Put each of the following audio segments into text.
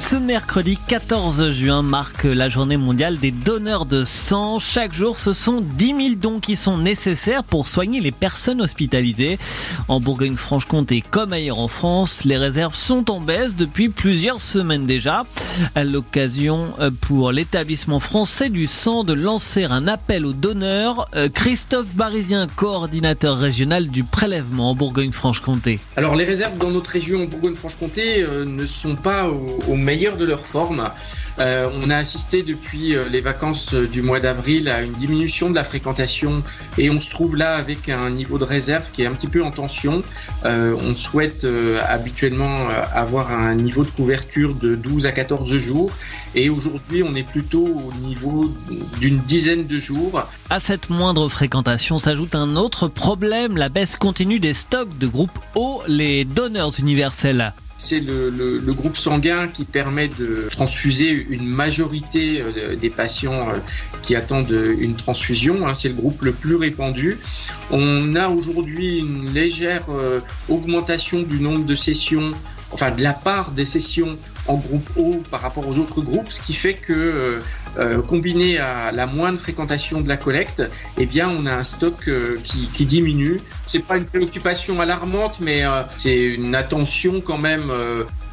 Ce mercredi 14 juin marque la journée mondiale des donneurs de sang. Chaque jour, ce sont 10 000 dons qui sont nécessaires pour soigner les personnes hospitalisées. En Bourgogne-Franche-Comté comme ailleurs en France, les réserves sont en baisse depuis plusieurs semaines déjà. À l'occasion euh, pour l'établissement français du sang de lancer un appel aux donneurs, euh, Christophe Barizien, coordinateur régional du prélèvement en Bourgogne-Franche-Comté. Alors les réserves dans notre région en Bourgogne-Franche-Comté euh, ne sont pas au, au meilleur de leur forme. Euh, on a assisté depuis euh, les vacances euh, du mois d'avril à une diminution de la fréquentation et on se trouve là avec un niveau de réserve qui est un petit peu en tension. On souhaite habituellement avoir un niveau de couverture de 12 à 14 jours et aujourd'hui on est plutôt au niveau d'une dizaine de jours. À cette moindre fréquentation s'ajoute un autre problème, la baisse continue des stocks de groupe O, les donneurs universels. C'est le, groupe sanguin qui permet de transfuser une majorité euh, des patients euh, qui attendent une transfusion. Hein. C'est le groupe le plus répandu. On a aujourd'hui une légère euh, augmentation du nombre de sessions, enfin de la part des sessions en groupe O par rapport aux autres groupes, ce qui fait que euh, combiné à la moindre fréquentation de la collecte, eh bien on a un stock euh, qui, qui, diminue. C'est pas une préoccupation alarmante, mais euh, c'est une attention quand même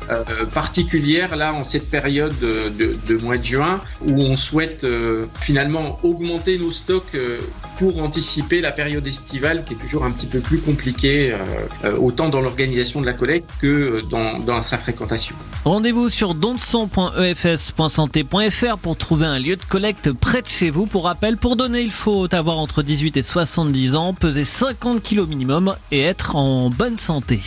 euh, particulière là en cette période de, mois de juin où on souhaite euh, finalement augmenter nos stocks euh, pour anticiper la période estivale qui est toujours un petit peu plus compliquée autant dans l'organisation de la collecte que dans, dans sa fréquentation. Rendez-vous sur donson.efs.santé.fr pour trouver un lieu de collecte près de chez vous. Pour rappel, pour donner, il faut avoir entre 18 et 70 ans, peser 50 kg minimum et être en bonne santé.